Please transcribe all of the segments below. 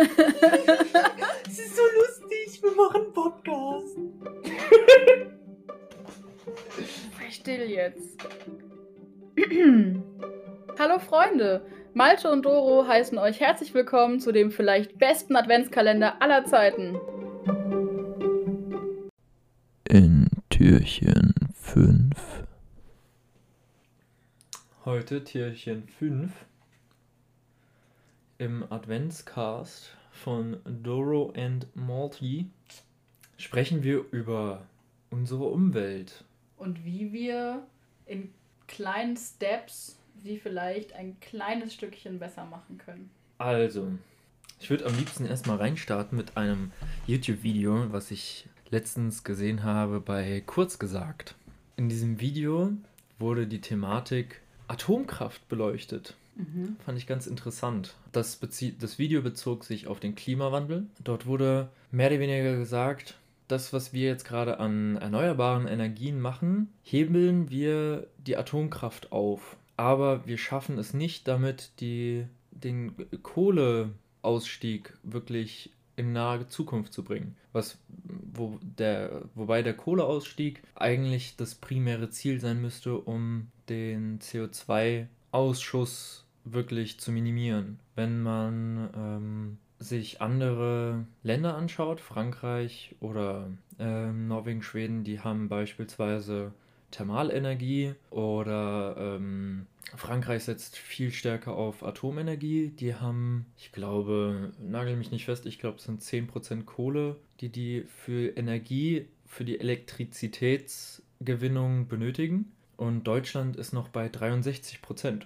Es ist so lustig, wir machen einen Podcast. Sei still jetzt. Hallo Freunde, Malte und Doro heißen euch herzlich willkommen zu dem vielleicht besten Adventskalender aller Zeiten. In Türchen 5. Heute Tierchen 5 im Adventscast von Doro and Malty sprechen wir über unsere Umwelt. Und wie wir in kleinen Steps sie vielleicht ein kleines Stückchen besser machen können. Also, ich würde am liebsten erstmal reinstarten mit einem YouTube-Video, was ich letztens gesehen habe bei Kurz gesagt. In diesem Video wurde die Thematik Atomkraft beleuchtet. Fand ich ganz interessant. Das, das Video bezog sich auf den Klimawandel. Dort wurde mehr oder weniger gesagt, das, was wir jetzt gerade an erneuerbaren Energien machen, hebeln wir die Atomkraft auf. Aber wir schaffen es nicht, damit die, den Kohleausstieg wirklich in nahe Zukunft zu bringen. Was, wo der, wobei der Kohleausstieg eigentlich das primäre Ziel sein müsste, um den CO2-Ausschuss wirklich zu minimieren. Wenn man ähm, sich andere Länder anschaut, Frankreich oder ähm, Norwegen, Schweden, die haben beispielsweise Thermalenergie oder ähm, Frankreich setzt viel stärker auf Atomenergie. Die haben, ich glaube, nagel mich nicht fest, ich glaube, es sind 10% Kohle, die die für Energie, für die Elektrizitätsgewinnung benötigen. Und Deutschland ist noch bei 63%.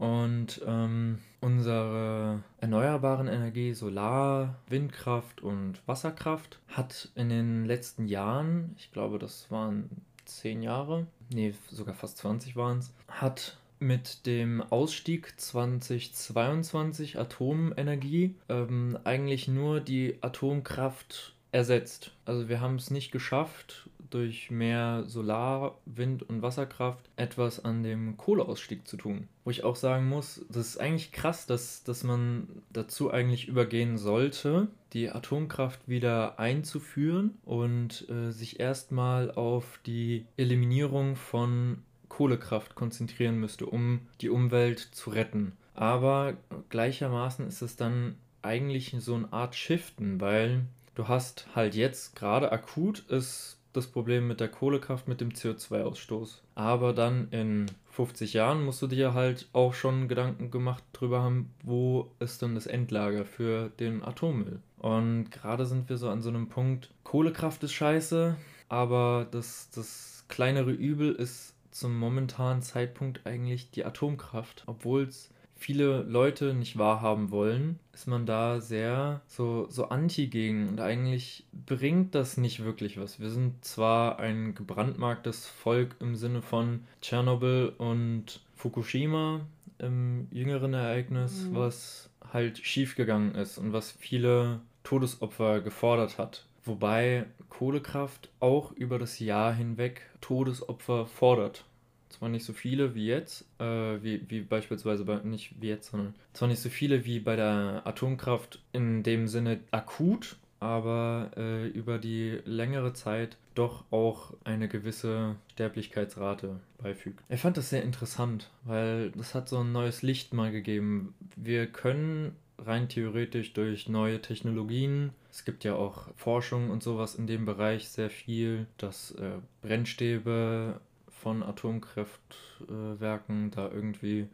Und ähm, unsere erneuerbaren Energie, Solar, Windkraft und Wasserkraft, hat in den letzten Jahren, ich glaube, das waren zehn Jahre, nee, sogar fast 20 waren es, hat mit dem Ausstieg 2022 Atomenergie ähm, eigentlich nur die Atomkraft ersetzt. Also wir haben es nicht geschafft, durch mehr Solar-, Wind- und Wasserkraft etwas an dem Kohleausstieg zu tun. Wo ich auch sagen muss, das ist eigentlich krass, dass, dass man dazu eigentlich übergehen sollte, die Atomkraft wieder einzuführen und äh, sich erstmal auf die Eliminierung von Kohlekraft konzentrieren müsste, um die Umwelt zu retten. Aber gleichermaßen ist es dann eigentlich so eine Art Shiften, weil du hast halt jetzt gerade akut ist das Problem mit der Kohlekraft mit dem CO2-Ausstoß. Aber dann in 50 Jahren musst du dir halt auch schon Gedanken gemacht drüber haben, wo ist denn das Endlager für den Atommüll. Und gerade sind wir so an so einem Punkt, Kohlekraft ist scheiße, aber das, das kleinere Übel ist zum momentanen Zeitpunkt eigentlich die Atomkraft, obwohl es viele Leute nicht wahrhaben wollen, ist man da sehr so, so anti gegen. Und eigentlich bringt das nicht wirklich was. Wir sind zwar ein gebrandmarktes Volk im Sinne von Tschernobyl und Fukushima im jüngeren Ereignis, Mhm. was halt schiefgegangen ist und was viele Todesopfer gefordert hat. Wobei Kohlekraft auch über das Jahr hinweg Todesopfer fordert zwar nicht so viele wie jetzt, äh, wie, wie beispielsweise bei, nicht wie jetzt, sondern zwar nicht so viele wie bei der Atomkraft in dem Sinne akut, aber äh, über die längere Zeit doch auch eine gewisse Sterblichkeitsrate beifügt. Ich fand das sehr interessant, weil das hat so ein neues Licht mal gegeben. Wir können rein theoretisch durch neue Technologien, es gibt ja auch Forschung und sowas in dem Bereich sehr viel, dass äh, Brennstäbe von Atomkraftwerken da irgendwie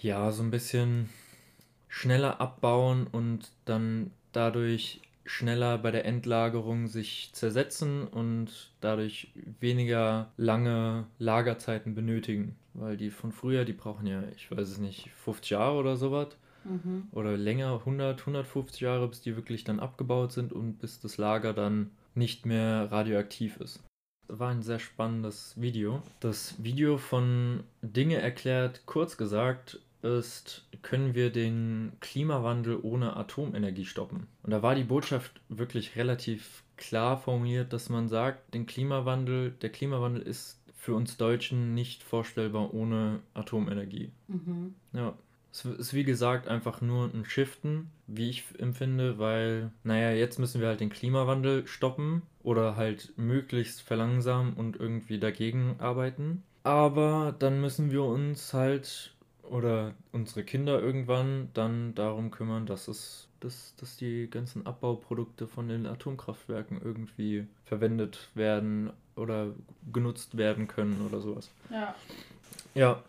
ja so ein bisschen schneller abbauen und dann dadurch schneller bei der Endlagerung sich zersetzen und dadurch weniger lange Lagerzeiten benötigen. Weil die von früher, die brauchen ja, ich weiß es nicht, 50 Jahre oder sowas. Mhm. Oder länger, 100, 150 Jahre, bis die wirklich dann abgebaut sind und bis das Lager dann nicht mehr radioaktiv ist. War ein sehr spannendes Video. Das Video von Dinge erklärt, kurz gesagt, ist, können wir den Klimawandel ohne Atomenergie stoppen? Und da war die Botschaft wirklich relativ klar formuliert, dass man sagt, den Klimawandel, der Klimawandel ist für uns Deutschen nicht vorstellbar ohne Atomenergie. Mhm. Ja, Es ist wie gesagt einfach nur ein Shiften, wie ich empfinde, weil, naja, jetzt müssen wir halt den Klimawandel stoppen oder halt möglichst verlangsamen und irgendwie dagegen arbeiten. Aber dann müssen wir uns halt oder unsere Kinder irgendwann dann darum kümmern, dass es dass, dass die ganzen Abbauprodukte von den Atomkraftwerken irgendwie verwendet werden oder genutzt werden können oder sowas. Ja. Ja.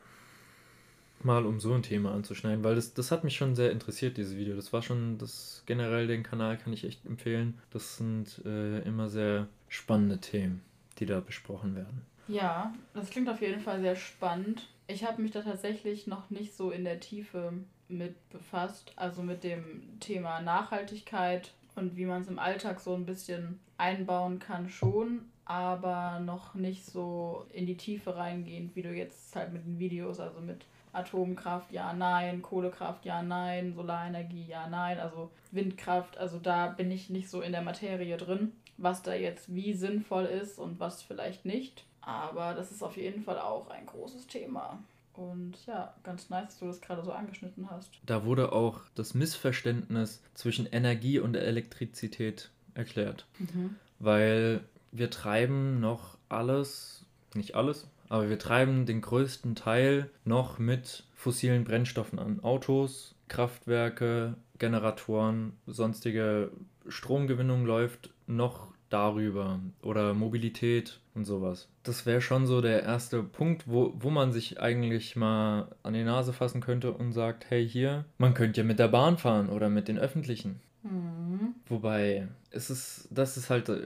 Mal um so ein Thema anzuschneiden, weil das, das hat mich schon sehr interessiert, dieses Video. Das war schon, das generell den Kanal kann ich echt empfehlen. Das sind äh, immer sehr spannende Themen, die da besprochen werden. Ja, das klingt auf jeden Fall sehr spannend. Ich habe mich da tatsächlich noch nicht so in der Tiefe mit befasst, also mit dem Thema Nachhaltigkeit und wie man es im Alltag so ein bisschen einbauen kann schon, aber noch nicht so in die Tiefe reingehend, wie du jetzt halt mit den Videos, also mit Atomkraft, ja, nein, Kohlekraft, ja, nein, Solarenergie, ja, nein, also Windkraft, also da bin ich nicht so in der Materie drin, was da jetzt wie sinnvoll ist und was vielleicht nicht. Aber das ist auf jeden Fall auch ein großes Thema. Und ja, ganz nice, dass du das gerade so angeschnitten hast. Da wurde auch das Missverständnis zwischen Energie und Elektrizität erklärt. Mhm. Weil wir treiben noch alles, nicht alles, aber wir treiben den größten Teil noch mit fossilen Brennstoffen an. Autos, Kraftwerke, Generatoren, sonstige Stromgewinnung läuft noch darüber oder Mobilität und sowas. Das wäre schon so der erste Punkt, wo, wo man sich eigentlich mal an die Nase fassen könnte und sagt, hey hier, man könnte ja mit der Bahn fahren oder mit den öffentlichen. Mhm. Wobei, es ist, das ist halt äh,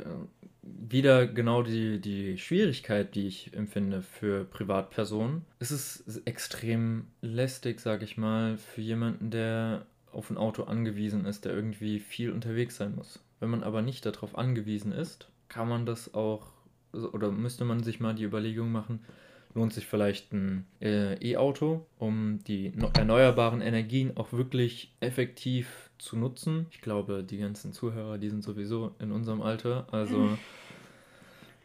wieder genau die, die Schwierigkeit, die ich empfinde für Privatpersonen. Es ist extrem lästig, sag ich mal, für jemanden, der auf ein Auto angewiesen ist, der irgendwie viel unterwegs sein muss. Wenn man aber nicht darauf angewiesen ist, kann man das auch, oder müsste man sich mal die Überlegung machen, lohnt sich vielleicht ein äh, E-Auto, um die erneuerbaren Energien auch wirklich effektiv zu nutzen. Ich glaube, die ganzen Zuhörer, die sind sowieso in unserem Alter, also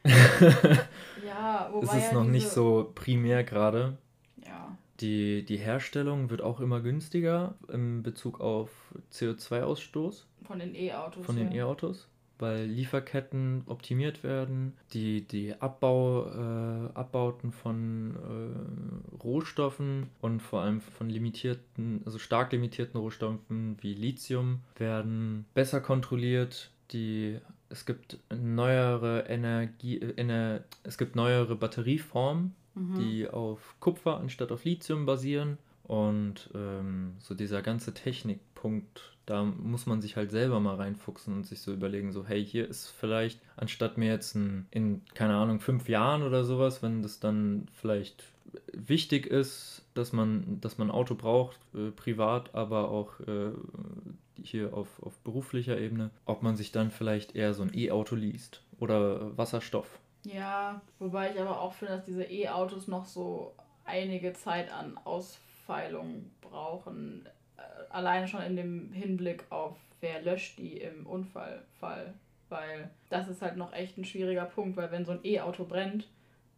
ja, wobei es ist ja noch nicht so primär gerade. Ja. Die, die Herstellung wird auch immer günstiger in Bezug auf CO2-Ausstoß. Von den E-Autos. Von den ja. E-Autos. Weil Lieferketten optimiert werden, die, die Abbau, äh, Abbauten von äh, Rohstoffen und vor allem von limitierten, also stark limitierten Rohstoffen wie Lithium werden besser kontrolliert. Die es gibt neuere Energie, äh, es gibt neuere Batterieformen, mhm. die auf Kupfer anstatt auf Lithium basieren. Und ähm, so dieser ganze Technikpunkt, da muss man sich halt selber mal reinfuchsen und sich so überlegen, so, hey, hier ist vielleicht, anstatt mir jetzt ein, in, keine Ahnung, fünf Jahren oder sowas, wenn das dann vielleicht wichtig ist, dass man, dass man ein Auto braucht, äh, privat, aber auch äh, hier auf, auf beruflicher Ebene, ob man sich dann vielleicht eher so ein E-Auto liest oder Wasserstoff. Ja, wobei ich aber auch finde, dass diese E-Autos noch so einige Zeit an Ausfeilung brauchen. Äh, allein schon in dem Hinblick auf, wer löscht die im Unfallfall. Weil das ist halt noch echt ein schwieriger Punkt, weil wenn so ein E-Auto brennt,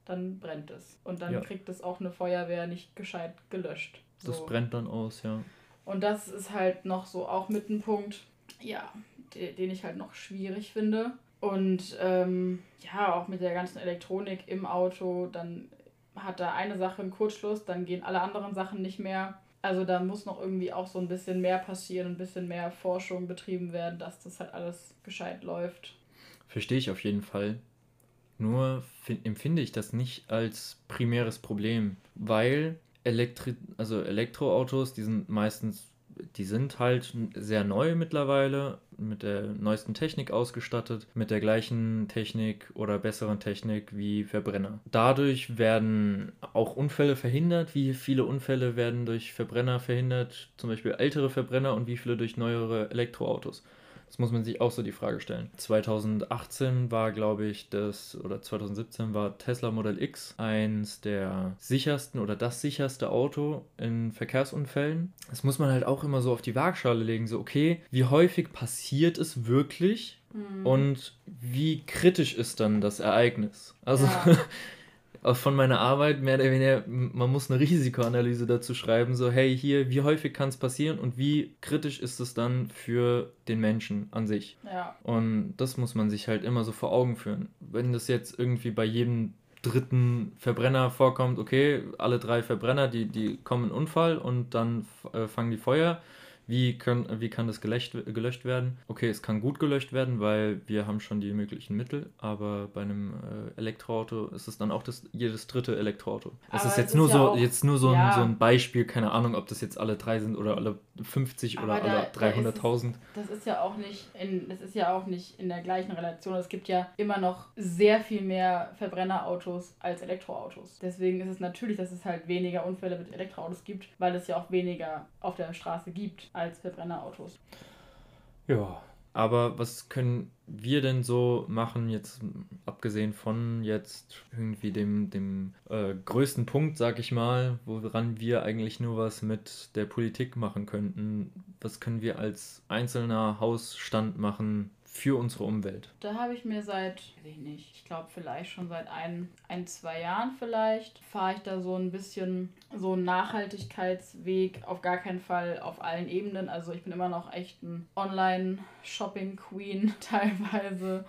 dann brennt es. Und dann ja. kriegt es auch eine Feuerwehr nicht gescheit gelöscht. So. Das brennt dann aus, ja. Und das ist halt noch so auch mit einem Punkt, ja, den ich halt noch schwierig finde. Und ähm, ja, auch mit der ganzen Elektronik im Auto, dann hat da eine Sache einen Kurzschluss, dann gehen alle anderen Sachen nicht mehr. Also da muss noch irgendwie auch so ein bisschen mehr passieren, ein bisschen mehr Forschung betrieben werden, dass das halt alles gescheit läuft. Verstehe ich auf jeden Fall. Nur empfinde ich das nicht als primäres Problem, weil Elektri also Elektroautos, die sind meistens, die sind halt sehr neu mittlerweile, mit der neuesten Technik ausgestattet, mit der gleichen Technik oder besseren Technik wie Verbrenner. Dadurch werden auch Unfälle verhindert. Wie viele Unfälle werden durch Verbrenner verhindert? Zum Beispiel ältere Verbrenner und wie viele durch neuere Elektroautos? Das muss man sich auch so die Frage stellen. 2018 war, glaube ich, das, oder 2017 war Tesla Model X eins der sichersten oder das sicherste Auto in Verkehrsunfällen. Das muss man halt auch immer so auf die Waagschale legen. So, okay, wie häufig passiert es wirklich? Mhm. Und wie kritisch ist dann das Ereignis? Also, ja. von meiner Arbeit mehr oder weniger, man muss eine Risikoanalyse dazu schreiben, so hey, hier, wie häufig kann es passieren und wie kritisch ist es dann für den Menschen an sich. Ja. Und das muss man sich halt immer so vor Augen führen. Wenn das jetzt irgendwie bei jedem dritten Verbrenner vorkommt, okay, alle drei Verbrenner, die, die kommen in Unfall und dann äh, fangen die Feuer wie, können, wie kann das gelöscht, gelöscht werden? Okay, es kann gut gelöscht werden, weil wir haben schon die möglichen Mittel, aber bei einem äh, Elektroauto ist es dann auch das, jedes dritte Elektroauto. Es ist jetzt nur, ja so, auch, jetzt nur so, ja. ein, so ein Beispiel, keine Ahnung, ob das jetzt alle drei sind oder alle 50 aber oder da, alle 300.000. Das ist ja auch nicht in, das ist ja auch nicht in der gleichen Relation. Es gibt ja immer noch sehr viel mehr Verbrennerautos als Elektroautos. Deswegen ist es natürlich, dass es halt weniger Unfälle mit Elektroautos gibt, weil es ja auch weniger auf der Straße gibt als Verbrennerautos. Ja, aber was können wir denn so machen, jetzt abgesehen von jetzt irgendwie dem, dem äh, größten Punkt, sag ich mal, woran wir eigentlich nur was mit der Politik machen könnten? Was können wir als einzelner Hausstand machen, für unsere Umwelt? Da habe ich mir seit, weiß ich nicht, ich glaube vielleicht schon seit ein, ein, zwei Jahren vielleicht, fahre ich da so ein bisschen so einen Nachhaltigkeitsweg, auf gar keinen Fall auf allen Ebenen. Also ich bin immer noch echt ein Online-Shopping-Queen teilweise.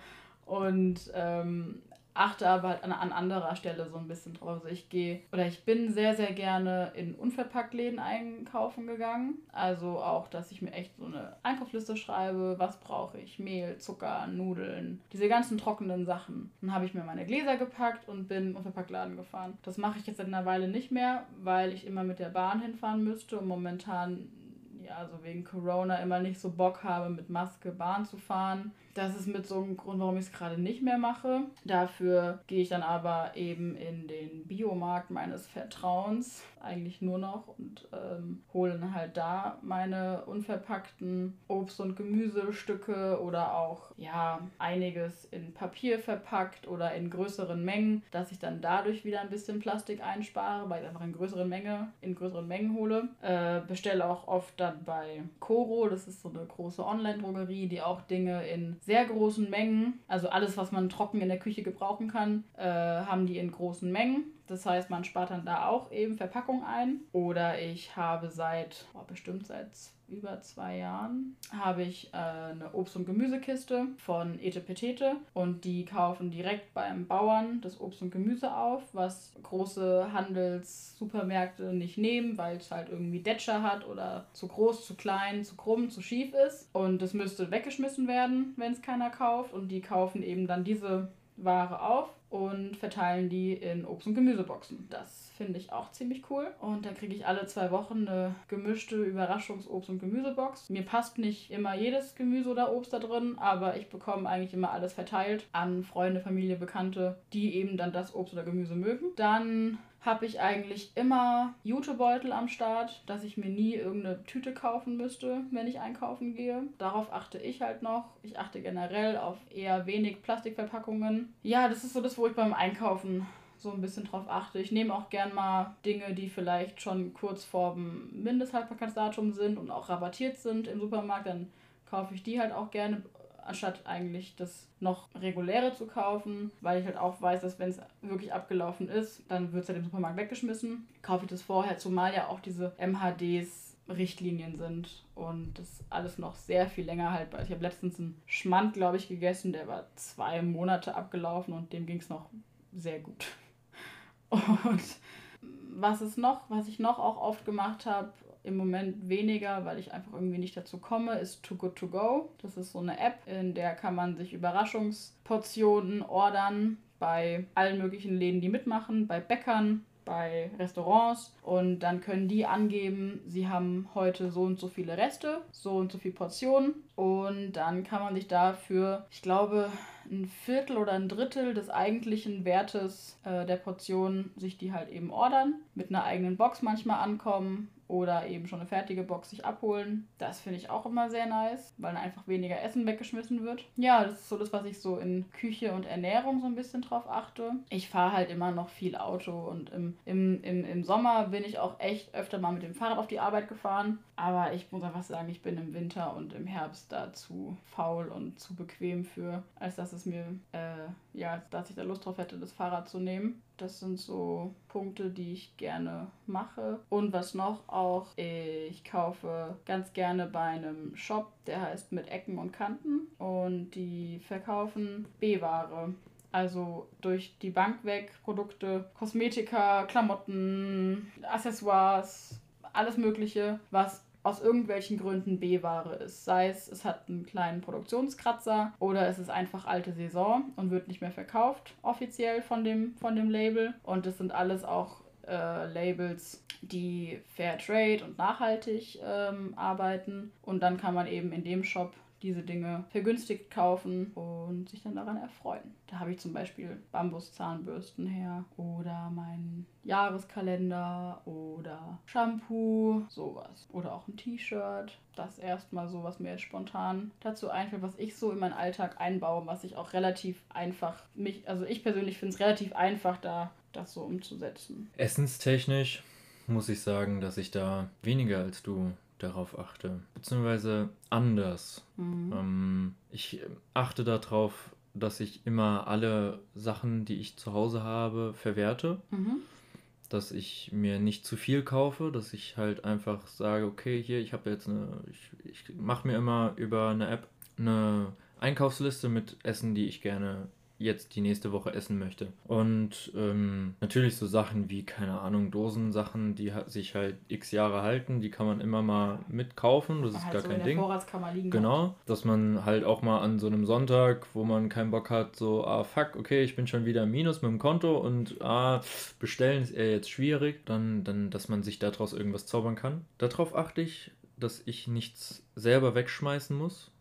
Und ähm, achte aber halt an, an anderer Stelle so ein bisschen drauf. Also ich gehe oder ich bin sehr, sehr gerne in Unverpacktläden einkaufen gegangen. Also auch, dass ich mir echt so eine Einkaufsliste schreibe, was brauche ich, Mehl, Zucker, Nudeln, diese ganzen trockenen Sachen. Dann habe ich mir meine Gläser gepackt und bin in Unverpacktladen gefahren. Das mache ich jetzt seit einer Weile nicht mehr, weil ich immer mit der Bahn hinfahren müsste und momentan ja, also wegen Corona immer nicht so Bock habe, mit Maske Bahn zu fahren. Das ist mit so einem Grund, warum ich es gerade nicht mehr mache. Dafür gehe ich dann aber eben in den Biomarkt meines Vertrauens, eigentlich nur noch, und ähm, hole dann halt da meine unverpackten Obst- und Gemüsestücke oder auch ja einiges in Papier verpackt oder in größeren Mengen, dass ich dann dadurch wieder ein bisschen Plastik einspare, weil ich einfach in größeren Menge, in größeren Mengen hole. Äh, bestelle auch oft dann bei Coro, das ist so eine große Online-Drogerie, die auch Dinge in sehr großen Mengen, also alles, was man trocken in der Küche gebrauchen kann, äh, haben die in großen Mengen. Das heißt, man spart dann da auch eben Verpackung ein. Oder ich habe seit, oh, bestimmt seit über zwei Jahren habe ich äh, eine Obst- und Gemüsekiste von Etepetete und die kaufen direkt beim Bauern das Obst und Gemüse auf, was große Handelssupermärkte nicht nehmen, weil es halt irgendwie Detscher hat oder zu groß, zu klein, zu krumm, zu schief ist. Und es müsste weggeschmissen werden, wenn es keiner kauft. Und die kaufen eben dann diese Ware auf und verteilen die in Obst- und Gemüseboxen. Das finde ich auch ziemlich cool. Und dann kriege ich alle zwei Wochen eine gemischte Überraschungs-Obst- und Gemüsebox. Mir passt nicht immer jedes Gemüse oder Obst da drin, aber ich bekomme eigentlich immer alles verteilt an Freunde, Familie, Bekannte, die eben dann das Obst oder Gemüse mögen. Dann habe ich eigentlich immer Jutebeutel am Start, dass ich mir nie irgendeine Tüte kaufen müsste, wenn ich einkaufen gehe. Darauf achte ich halt noch. Ich achte generell auf eher wenig Plastikverpackungen. Ja, das ist so das, wo ich beim Einkaufen so ein bisschen drauf achte. Ich nehme auch gern mal Dinge, die vielleicht schon kurz vor dem Mindesthaltbarkeitsdatum sind und auch rabattiert sind im Supermarkt, dann kaufe ich die halt auch gerne anstatt eigentlich das noch reguläre zu kaufen, weil ich halt auch weiß, dass wenn es wirklich abgelaufen ist, dann wird es halt im Supermarkt weggeschmissen. Kaufe ich das vorher, zumal ja auch diese MHDs Richtlinien sind und das alles noch sehr viel länger haltbar. Ich habe letztens einen Schmand, glaube ich, gegessen, der war zwei Monate abgelaufen und dem ging es noch sehr gut. Und was ist noch, was ich noch auch oft gemacht habe, im Moment weniger, weil ich einfach irgendwie nicht dazu komme, ist Too Good To Go. Das ist so eine App, in der kann man sich Überraschungsportionen ordern bei allen möglichen Läden, die mitmachen, bei Bäckern, bei Restaurants und dann können die angeben, sie haben heute so und so viele Reste, so und so viele Portionen und dann kann man sich dafür, ich glaube, ein Viertel oder ein Drittel des eigentlichen Wertes äh, der Portion sich die halt eben ordern, mit einer eigenen Box manchmal ankommen oder eben schon eine fertige Box sich abholen. Das finde ich auch immer sehr nice, weil einfach weniger Essen weggeschmissen wird. Ja, das ist so das, was ich so in Küche und Ernährung so ein bisschen drauf achte. Ich fahre halt immer noch viel Auto und im, im, im, im Sommer bin ich auch echt öfter mal mit dem Fahrrad auf die Arbeit gefahren. Aber ich muss einfach sagen, ich bin im Winter und im Herbst da zu faul und zu bequem für, als dass es es mir, äh, ja, dass ich da Lust drauf hätte, das Fahrrad zu nehmen. Das sind so Punkte, die ich gerne mache. Und was noch auch, ich kaufe ganz gerne bei einem Shop, der heißt mit Ecken und Kanten. Und die verkaufen B-Ware. Also durch die Bank weg Produkte, Kosmetika, Klamotten, Accessoires, alles Mögliche, was aus irgendwelchen Gründen B-Ware ist. Sei es, es hat einen kleinen Produktionskratzer oder es ist einfach alte Saison und wird nicht mehr verkauft offiziell von dem, von dem Label. Und es sind alles auch äh, Labels, die Fair Trade und nachhaltig ähm, arbeiten. Und dann kann man eben in dem Shop diese Dinge vergünstigt kaufen und sich dann daran erfreuen. Da habe ich zum Beispiel Bambuszahnbürsten her oder meinen Jahreskalender oder Shampoo, sowas. Oder auch ein T-Shirt. Das erstmal so, was mir jetzt spontan dazu einfällt, was ich so in meinen Alltag einbaue, was ich auch relativ einfach mich, also ich persönlich finde es relativ einfach, da das so umzusetzen. Essenstechnisch muss ich sagen, dass ich da weniger als du darauf achte. Beziehungsweise anders. Mhm. Ähm, ich achte darauf, dass ich immer alle Sachen, die ich zu Hause habe, verwerte. Mhm. Dass ich mir nicht zu viel kaufe, dass ich halt einfach sage, okay, hier, ich habe jetzt eine, ich, ich mache mir immer über eine App eine Einkaufsliste mit Essen, die ich gerne jetzt die nächste Woche essen möchte. Und ähm, natürlich so Sachen wie, keine Ahnung, Dosensachen, die sich halt x Jahre halten, die kann man immer mal mitkaufen, das ist halt gar so kein Ding. Liegen genau, hat. dass man halt auch mal an so einem Sonntag, wo man keinen Bock hat, so, ah fuck, okay, ich bin schon wieder im Minus mit dem Konto und ah, bestellen ist eher jetzt schwierig, dann, dann, dass man sich daraus irgendwas zaubern kann. Darauf achte ich, dass ich nichts selber wegschmeißen muss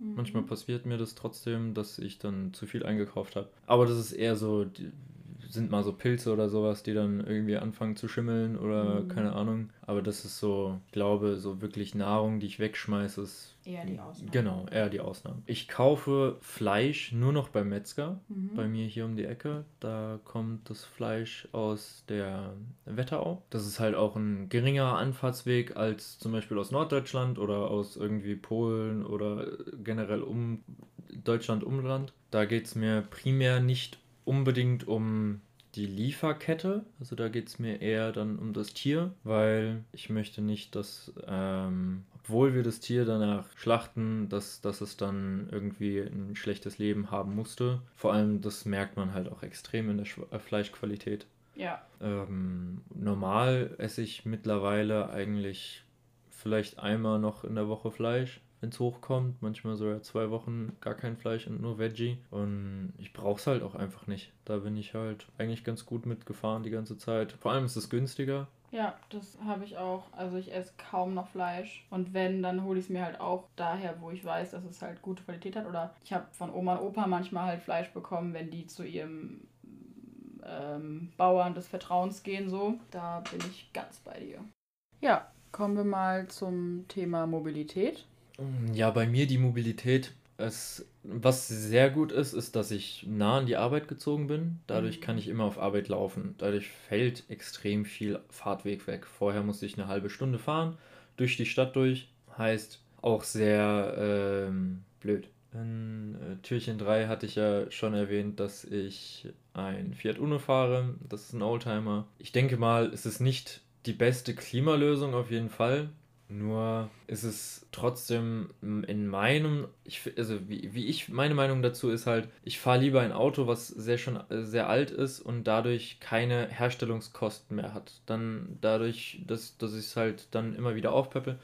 Mhm. Manchmal passiert mir das trotzdem, dass ich dann zu viel eingekauft habe. Aber das ist eher so, die, sind mal so Pilze oder sowas, die dann irgendwie anfangen zu schimmeln oder mhm. keine Ahnung. Aber das ist so, ich glaube, so wirklich Nahrung, die ich wegschmeiße, ist eher die Ausnahme. Genau, eher die Ausnahme. Ich kaufe Fleisch nur noch beim Metzger, mhm. bei mir hier um die Ecke. Da kommt das Fleisch aus der Wetterau. Das ist halt auch ein geringerer Anfahrtsweg als zum Beispiel aus Norddeutschland oder aus irgendwie Polen oder generell um Deutschland Umland. Da geht es mir primär nicht unbedingt um die Lieferkette. Also da geht es mir eher dann um das Tier, weil ich möchte nicht, dass, ähm, obwohl wir das Tier danach schlachten, dass, dass es dann irgendwie ein schlechtes Leben haben musste. Vor allem, das merkt man halt auch extrem in der Sch äh, Fleischqualität. Ja. Ähm, normal esse ich mittlerweile eigentlich vielleicht einmal noch in der Woche Fleisch wenn es hochkommt. Manchmal sogar zwei Wochen gar kein Fleisch und nur Veggie. Und ich brauche es halt auch einfach nicht. Da bin ich halt eigentlich ganz gut mitgefahren die ganze Zeit. Vor allem ist es günstiger. Ja, das habe ich auch. Also ich esse kaum noch Fleisch. Und wenn, dann hole ich es mir halt auch daher, wo ich weiß, dass es halt gute Qualität hat. Oder ich habe von Oma und Opa manchmal halt Fleisch bekommen, wenn die zu ihrem ähm, Bauern des Vertrauens gehen. So, da bin ich ganz bei dir. Ja, kommen wir mal zum Thema Mobilität. Ja, bei mir die Mobilität. Es, was sehr gut ist, ist, dass ich nah an die Arbeit gezogen bin. Dadurch mhm. kann ich immer auf Arbeit laufen. Dadurch fällt extrem viel Fahrtweg weg. Vorher musste ich eine halbe Stunde fahren, durch die Stadt durch. Heißt auch sehr ähm, blöd. In äh, Türchen 3 hatte ich ja schon erwähnt, dass ich ein Fiat Uno fahre. Das ist ein Oldtimer. Ich denke mal, es ist nicht die beste Klimalösung auf jeden Fall. Nur ist es trotzdem in meinem, ich, also wie, wie ich, meine Meinung dazu ist halt, ich fahre lieber ein Auto, was sehr schon äh, sehr alt ist und dadurch keine Herstellungskosten mehr hat. Dann dadurch, dass, dass ich es halt dann immer wieder aufpeppe,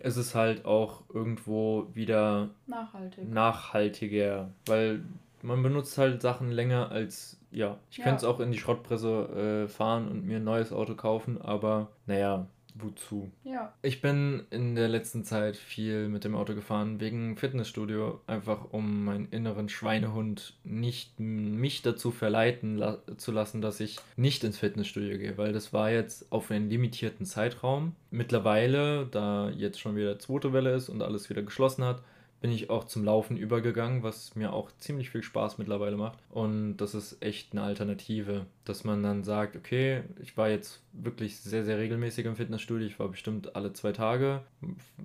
ist es halt auch irgendwo wieder Nachhaltig. nachhaltiger, weil man benutzt halt Sachen länger als, ja, ich ja. könnte es auch in die Schrottpresse äh, fahren und mir ein neues Auto kaufen, aber naja, wozu. Ja. Ich bin in der letzten Zeit viel mit dem Auto gefahren wegen Fitnessstudio, einfach um meinen inneren Schweinehund nicht mich dazu verleiten la zu lassen, dass ich nicht ins Fitnessstudio gehe, weil das war jetzt auf einen limitierten Zeitraum. Mittlerweile, da jetzt schon wieder zweite Welle ist und alles wieder geschlossen hat, bin ich auch zum Laufen übergegangen, was mir auch ziemlich viel Spaß mittlerweile macht. Und das ist echt eine Alternative, dass man dann sagt, okay, ich war jetzt wirklich sehr, sehr regelmäßig im Fitnessstudio. Ich war bestimmt alle zwei Tage.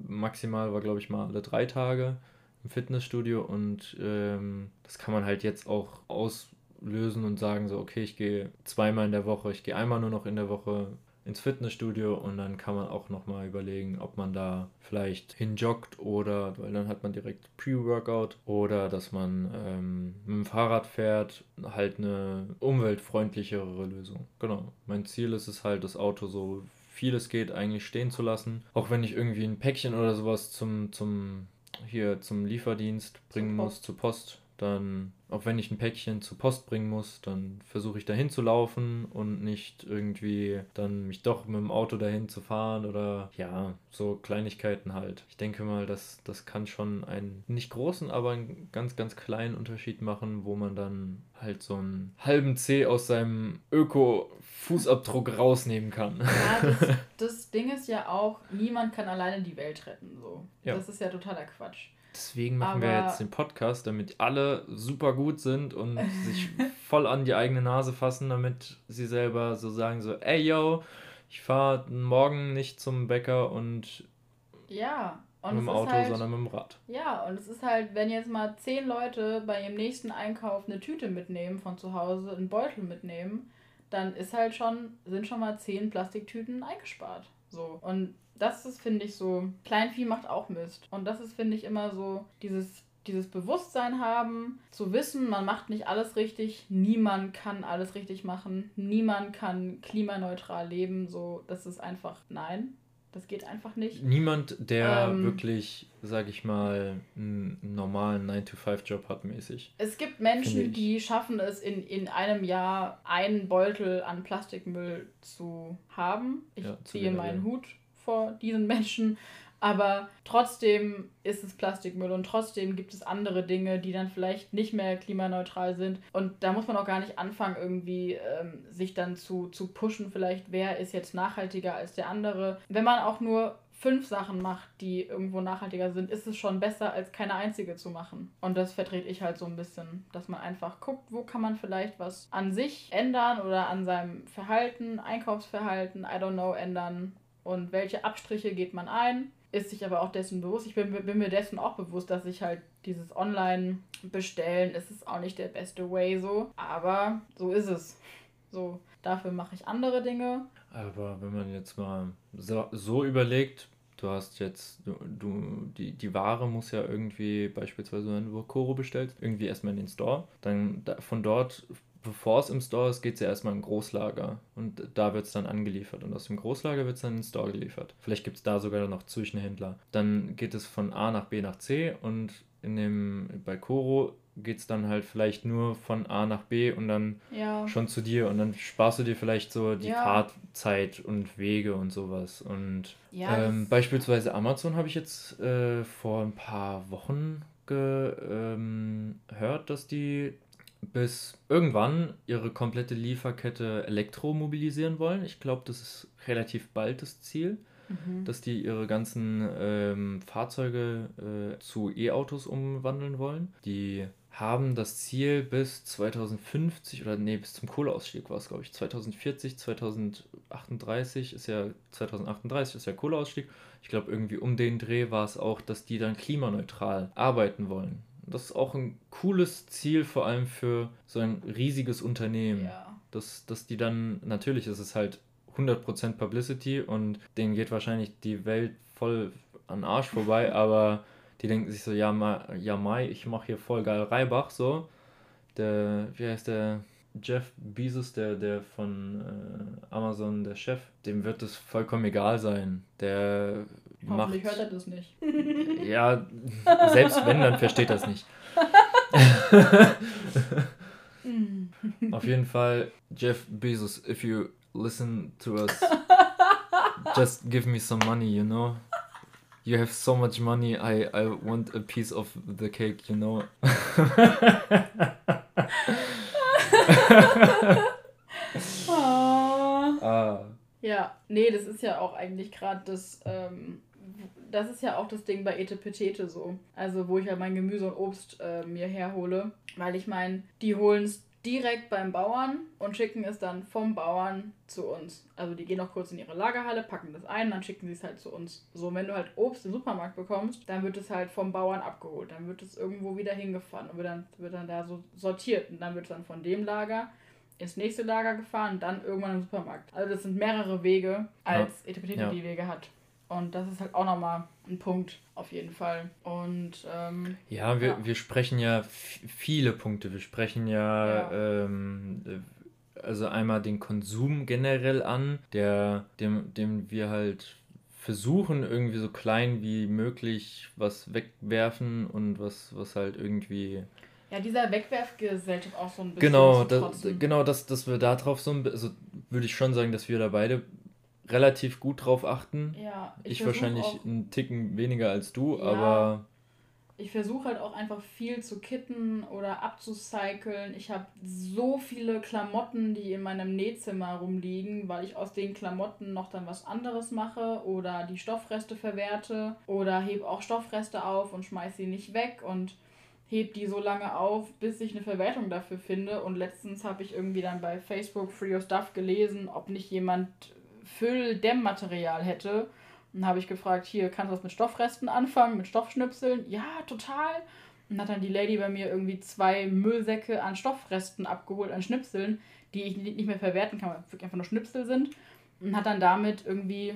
Maximal war, glaube ich, mal alle drei Tage. im Fitnessstudio und ähm, das kann man halt jetzt auch auslösen und sagen so, okay, ich gehe zweimal in der Woche, ich gehe einmal nur noch in der Woche ins Fitnessstudio und dann kann man auch nochmal überlegen, ob man da vielleicht hinjoggt oder, weil dann hat man direkt Pre-Workout oder dass man ähm, mit dem Fahrrad fährt, halt eine umweltfreundlichere Lösung. Genau. Mein Ziel ist es halt, das Auto so viel es geht eigentlich stehen zu lassen. Auch wenn ich irgendwie ein Päckchen oder sowas zum, zum hier zum Lieferdienst bringen muss, zur Post, dann, auch wenn ich ein Päckchen zur Post bringen muss, dann versuche ich dahin zu laufen und nicht irgendwie dann mich doch mit dem Auto dahin zu fahren oder ja, so Kleinigkeiten halt. Ich denke mal, dass das kann schon einen nicht großen, aber einen ganz, ganz kleinen Unterschied machen, wo man dann halt so einen halben C aus seinem Öko-Fußabdruck rausnehmen kann. Ja, das, das Ding ist ja auch, niemand kann alleine die Welt retten. So. Ja. Das ist ja totaler Quatsch. Deswegen machen Aber wir jetzt den Podcast, damit alle super gut sind und sich voll an die eigene Nase fassen, damit sie selber so sagen so, ey yo, ich fahre morgen nicht zum Bäcker und ja, und mit dem Auto, halt, sondern mit dem Rad. Ja, und es ist halt, wenn jetzt mal zehn Leute bei ihrem nächsten Einkauf eine Tüte mitnehmen von zu Hause, einen Beutel mitnehmen, dann ist halt schon, sind schon mal zehn Plastiktüten eingespart. So. Und das ist, finde ich, so, Kleinvieh macht auch Mist. Und das ist, finde ich, immer so dieses, dieses Bewusstsein haben, zu wissen, man macht nicht alles richtig, niemand kann alles richtig machen, niemand kann klimaneutral leben, so, das ist einfach, nein, das geht einfach nicht. Niemand, der ähm, wirklich, sag ich mal, einen normalen 9-to-5-Job hat mäßig. Es gibt Menschen, die schaffen es, in, in einem Jahr einen Beutel an Plastikmüll zu haben. Ich ja, ziehe meinen Hut vor diesen Menschen. Aber trotzdem ist es Plastikmüll und trotzdem gibt es andere Dinge, die dann vielleicht nicht mehr klimaneutral sind. Und da muss man auch gar nicht anfangen, irgendwie ähm, sich dann zu, zu pushen, vielleicht wer ist jetzt nachhaltiger als der andere. Wenn man auch nur fünf Sachen macht, die irgendwo nachhaltiger sind, ist es schon besser, als keine einzige zu machen. Und das vertrete ich halt so ein bisschen, dass man einfach guckt, wo kann man vielleicht was an sich ändern oder an seinem Verhalten, Einkaufsverhalten, I don't know, ändern und welche Abstriche geht man ein, ist sich aber auch dessen bewusst. Ich bin, bin mir dessen auch bewusst, dass ich halt dieses Online-Bestellen ist es auch nicht der beste Way so, aber so ist es. So, dafür mache ich andere Dinge. Aber wenn man jetzt mal so, so überlegt, du hast jetzt, du, du, die, die Ware muss ja irgendwie, beispielsweise wenn du Koro bestellst, irgendwie erstmal in den Store. Dann da, von dort bevor es im Store ist, geht es ja erstmal in Großlager und da wird es dann angeliefert und aus dem Großlager wird es dann in den Store geliefert. Vielleicht gibt es da sogar noch Zwischenhändler. Dann geht es von A nach B nach C und in dem, bei Koro geht es dann halt vielleicht nur von A nach B und dann ja. schon zu dir und dann sparst du dir vielleicht so die ja. Fahrtzeit und Wege und sowas. Und ja, ähm, beispielsweise Amazon habe ich jetzt äh, vor ein paar Wochen gehört, ähm, dass die bis irgendwann ihre komplette Lieferkette elektromobilisieren wollen. Ich glaube, das ist relativ bald das Ziel, mhm. dass die ihre ganzen ähm, Fahrzeuge äh, zu E-Autos umwandeln wollen. Die haben das Ziel bis 2050 oder nee, bis zum Kohleausstieg war es, glaube ich. 2040, 2038 ist ja 2038 ist ja Kohleausstieg. Ich glaube, irgendwie um den Dreh war es auch, dass die dann klimaneutral arbeiten wollen. Das ist auch ein cooles Ziel, vor allem für so ein riesiges Unternehmen. Ja. Dass, dass die dann, natürlich ist es halt 100% Publicity und denen geht wahrscheinlich die Welt voll an Arsch vorbei, aber die denken sich so, ja, Ma, ja Mai, ich mache hier voll geil Reibach, so. Der, wie heißt der, Jeff Bezos, der, der von äh, Amazon, der Chef, dem wird es vollkommen egal sein. Der Hoffentlich macht, hört er das nicht. ja, selbst wenn, dann versteht er es nicht. Auf jeden Fall, Jeff Bezos, if you listen to us, just give me some money, you know? You have so much money, I, I want a piece of the cake, you know? ah. Ja, nee, das ist ja auch eigentlich gerade das ähm, das ist ja auch das Ding bei Etepetete so. Also, wo ich ja mein Gemüse und Obst äh, mir herhole. Weil ich meine, die holen es direkt beim Bauern und schicken es dann vom Bauern zu uns. Also die gehen noch kurz in ihre Lagerhalle, packen das ein, dann schicken sie es halt zu uns. So, wenn du halt Obst im Supermarkt bekommst, dann wird es halt vom Bauern abgeholt. Dann wird es irgendwo wieder hingefahren und wird dann, wird dann da so sortiert. Und dann wird es dann von dem Lager ins nächste Lager gefahren und dann irgendwann im Supermarkt. Also das sind mehrere Wege, als ja. Etepetete ja. die Wege hat. Und das ist halt auch nochmal ein Punkt, auf jeden Fall. Und ähm, ja, wir, ja. wir sprechen ja viele Punkte. Wir sprechen ja, ja. Ähm, also einmal den Konsum generell an, der, dem, dem wir halt versuchen, irgendwie so klein wie möglich was wegwerfen und was, was halt irgendwie. Ja, dieser Wegwerfgesellschaft auch so ein bisschen. Genau, das, genau dass, dass wir da drauf so ein bisschen, also würde ich schon sagen, dass wir da beide relativ gut drauf achten. Ja, ich, ich wahrscheinlich auch, einen Ticken weniger als du, ja, aber. Ich versuche halt auch einfach viel zu kitten oder abzucyceln. Ich habe so viele Klamotten, die in meinem Nähzimmer rumliegen, weil ich aus den Klamotten noch dann was anderes mache oder die Stoffreste verwerte oder heb auch Stoffreste auf und schmeiß sie nicht weg und heb die so lange auf, bis ich eine Verwertung dafür finde. Und letztens habe ich irgendwie dann bei Facebook Free Your Stuff gelesen, ob nicht jemand Fülldämmmaterial hätte. dann habe ich gefragt, hier, kannst du was mit Stoffresten anfangen, mit Stoffschnipseln? Ja, total. Und hat dann die Lady bei mir irgendwie zwei Müllsäcke an Stoffresten abgeholt, an Schnipseln, die ich nicht mehr verwerten kann, weil wirklich einfach nur Schnipsel sind. Und hat dann damit irgendwie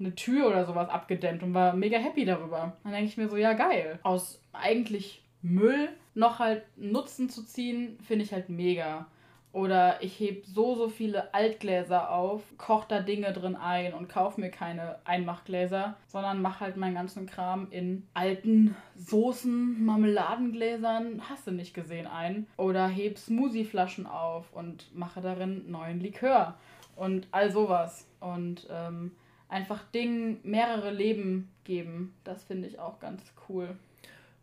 eine Tür oder sowas abgedämmt und war mega happy darüber. Dann denke ich mir so, ja geil. Aus eigentlich Müll noch halt Nutzen zu ziehen, finde ich halt mega. Oder ich heb so, so viele Altgläser auf, koch da Dinge drin ein und kauf mir keine Einmachgläser, sondern mach halt meinen ganzen Kram in alten Soßen, Marmeladengläsern, hast du nicht gesehen, ein. Oder heb Smoothieflaschen auf und mache darin neuen Likör und all sowas. Und ähm, einfach Dingen mehrere Leben geben, das finde ich auch ganz cool.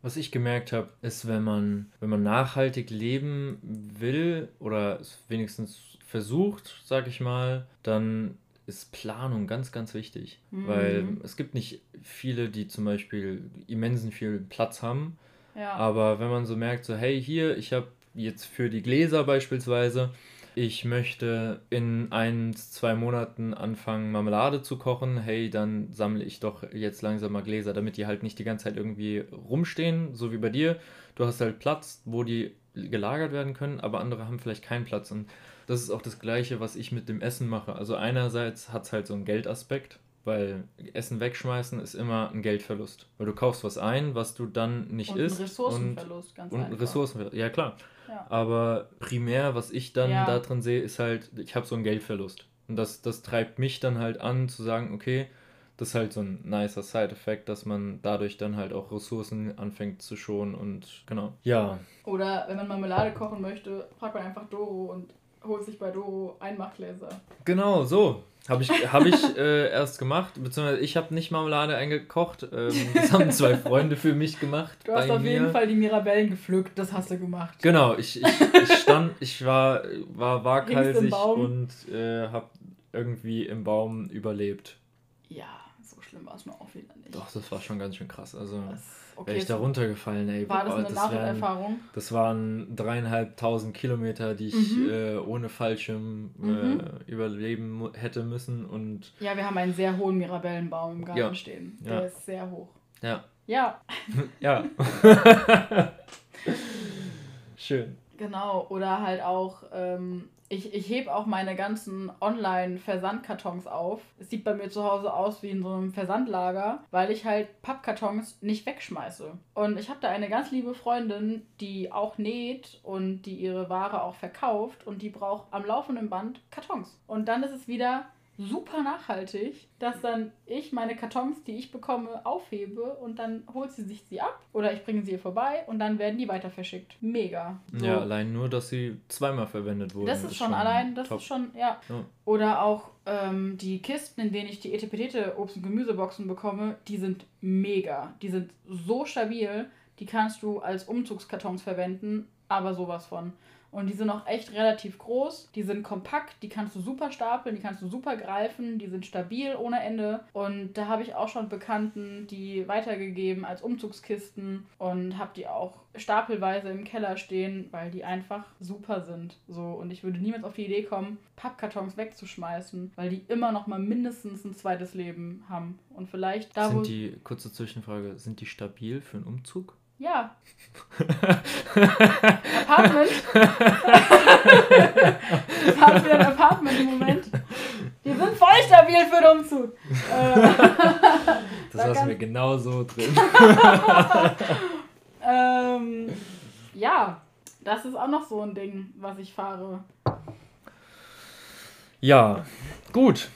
Was ich gemerkt habe, ist, wenn man, wenn man nachhaltig leben will oder es wenigstens versucht, sag ich mal, dann ist Planung ganz, ganz wichtig. Mhm. Weil es gibt nicht viele, die zum Beispiel immensen viel Platz haben. Ja. Aber wenn man so merkt, so, hey, hier, ich habe jetzt für die Gläser beispielsweise ich möchte in ein, zwei Monaten anfangen, Marmelade zu kochen, hey, dann sammle ich doch jetzt langsam mal Gläser, damit die halt nicht die ganze Zeit irgendwie rumstehen, so wie bei dir. Du hast halt Platz, wo die gelagert werden können, aber andere haben vielleicht keinen Platz. Und das ist auch das Gleiche, was ich mit dem Essen mache. Also einerseits hat es halt so einen Geldaspekt, weil Essen wegschmeißen ist immer ein Geldverlust. Weil du kaufst was ein, was du dann nicht und isst. Ein Ressourcenverlust, und, ganz und einfach. Ressourcenverlust, ja klar. Ja. Aber primär, was ich dann ja. da drin sehe, ist halt, ich habe so einen Geldverlust. Und das, das treibt mich dann halt an, zu sagen, okay, das ist halt so ein nicer Side-Effekt, dass man dadurch dann halt auch Ressourcen anfängt zu schonen und genau. Ja. Oder wenn man Marmelade kochen möchte, fragt man einfach Doro und holt sich bei Doro Einmachgläser. Genau, so. Habe ich, hab ich äh, erst gemacht, beziehungsweise ich habe nicht Marmelade eingekocht. Ähm, das haben zwei Freunde für mich gemacht. Du hast auf mir. jeden Fall die Mirabellen gepflückt, das hast du gemacht. Genau, ich, ich, ich stand, ich war, war waghalsig und äh, habe irgendwie im Baum überlebt. Ja, so schlimm war es nur auch wieder nicht. Doch, das war schon ganz schön krass. Also. Das Okay, wäre ich da runtergefallen, ey. War das eine das Nacherfahrung? Das waren dreieinhalbtausend Kilometer, die ich mhm. äh, ohne Fallschirm äh, mhm. überleben hätte müssen. Und ja, wir haben einen sehr hohen Mirabellenbaum im Garten ja. stehen. Der ja. ist sehr hoch. Ja. Ja. ja. Schön. Genau, oder halt auch ähm, ich, ich hebe auch meine ganzen Online-Versandkartons auf. Es sieht bei mir zu Hause aus wie in so einem Versandlager, weil ich halt Pappkartons nicht wegschmeiße. Und ich habe da eine ganz liebe Freundin, die auch näht und die ihre Ware auch verkauft und die braucht am laufenden Band Kartons. Und dann ist es wieder super nachhaltig, dass dann ich meine Kartons, die ich bekomme, aufhebe und dann holt sie sich sie ab oder ich bringe sie ihr vorbei und dann werden die weiter verschickt. Mega. So. Ja, allein nur, dass sie zweimal verwendet wurden. Das ist, ist schon, allein, das top. ist schon, ja. ja. Oder auch ähm, die Kisten, in denen ich die Etepetete Obst- und Gemüseboxen bekomme, die sind mega. Die sind so stabil, die kannst du als Umzugskartons verwenden, aber sowas von. Und die sind auch echt relativ groß. Die sind kompakt, die kannst du super stapeln, die kannst du super greifen, die sind stabil ohne Ende. Und da habe ich auch schon Bekannten die weitergegeben als Umzugskisten und habe die auch stapelweise im Keller stehen, weil die einfach super sind. So und ich würde niemals auf die Idee kommen, Pappkartons wegzuschmeißen, weil die immer noch mal mindestens ein zweites Leben haben und vielleicht da sind die kurze Zwischenfrage, sind die stabil für einen Umzug? Ja. Apartment. Jetzt haben wir ein Apartment im Moment. Die sind voll stabil für den Umzug. das lassen wir genau so drin. ähm, ja, das ist auch noch so ein Ding, was ich fahre. Ja, gut.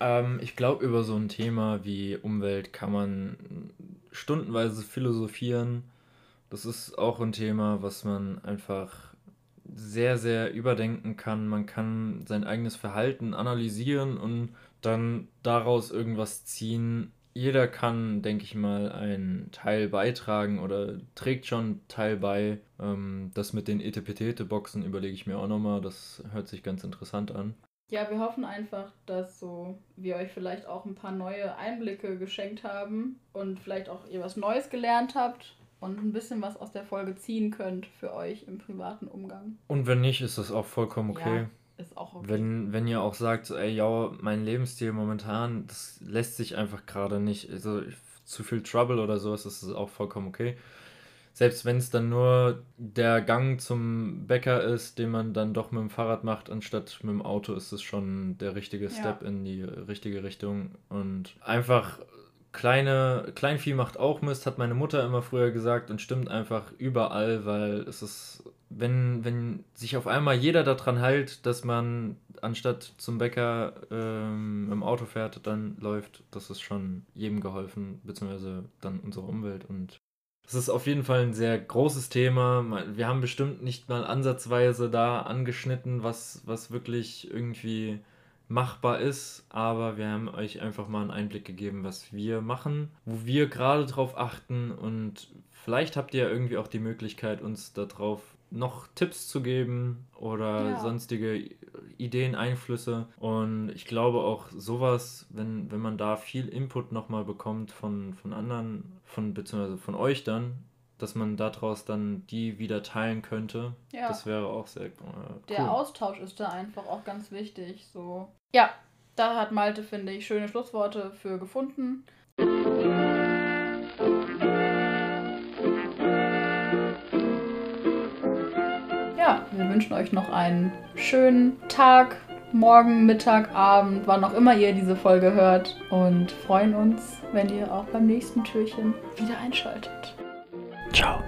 Ähm, ich glaube, über so ein Thema wie Umwelt kann man stundenweise philosophieren. Das ist auch ein Thema, was man einfach sehr, sehr überdenken kann. Man kann sein eigenes Verhalten analysieren und dann daraus irgendwas ziehen. Jeder kann, denke ich mal, einen Teil beitragen oder trägt schon Teil bei. Ähm, das mit den Etepetete-Boxen überlege ich mir auch nochmal. Das hört sich ganz interessant an. Ja, wir hoffen einfach, dass so wir euch vielleicht auch ein paar neue Einblicke geschenkt haben und vielleicht auch ihr was Neues gelernt habt und ein bisschen was aus der Folge ziehen könnt für euch im privaten Umgang. Und wenn nicht, ist das auch vollkommen okay. Ja, ist auch okay. Wenn, wenn ihr auch sagt, ey, ja, mein Lebensstil momentan, das lässt sich einfach gerade nicht, also zu viel Trouble oder sowas, ist das auch vollkommen okay selbst wenn es dann nur der Gang zum Bäcker ist, den man dann doch mit dem Fahrrad macht, anstatt mit dem Auto, ist es schon der richtige Step ja. in die richtige Richtung. Und einfach kleine, Kleinvieh macht auch Mist, hat meine Mutter immer früher gesagt und stimmt einfach überall, weil es ist, wenn, wenn sich auf einmal jeder daran hält, dass man anstatt zum Bäcker ähm, im Auto fährt, dann läuft, das ist schon jedem geholfen, beziehungsweise dann unserer Umwelt und das ist auf jeden Fall ein sehr großes Thema. Wir haben bestimmt nicht mal ansatzweise da angeschnitten, was, was wirklich irgendwie machbar ist, aber wir haben euch einfach mal einen Einblick gegeben, was wir machen, wo wir gerade drauf achten und vielleicht habt ihr irgendwie auch die Möglichkeit, uns darauf noch Tipps zu geben oder ja. sonstige Ideen, Einflüsse. Und ich glaube auch sowas, wenn, wenn man da viel Input nochmal bekommt von, von anderen, von beziehungsweise von euch dann, dass man daraus dann die wieder teilen könnte. Ja. Das wäre auch sehr äh, cool. Der Austausch ist da einfach auch ganz wichtig. So. Ja, da hat Malte, finde ich, schöne Schlussworte für gefunden. Wir wünschen euch noch einen schönen Tag, Morgen, Mittag, Abend, wann auch immer ihr diese Folge hört und freuen uns, wenn ihr auch beim nächsten Türchen wieder einschaltet. Ciao.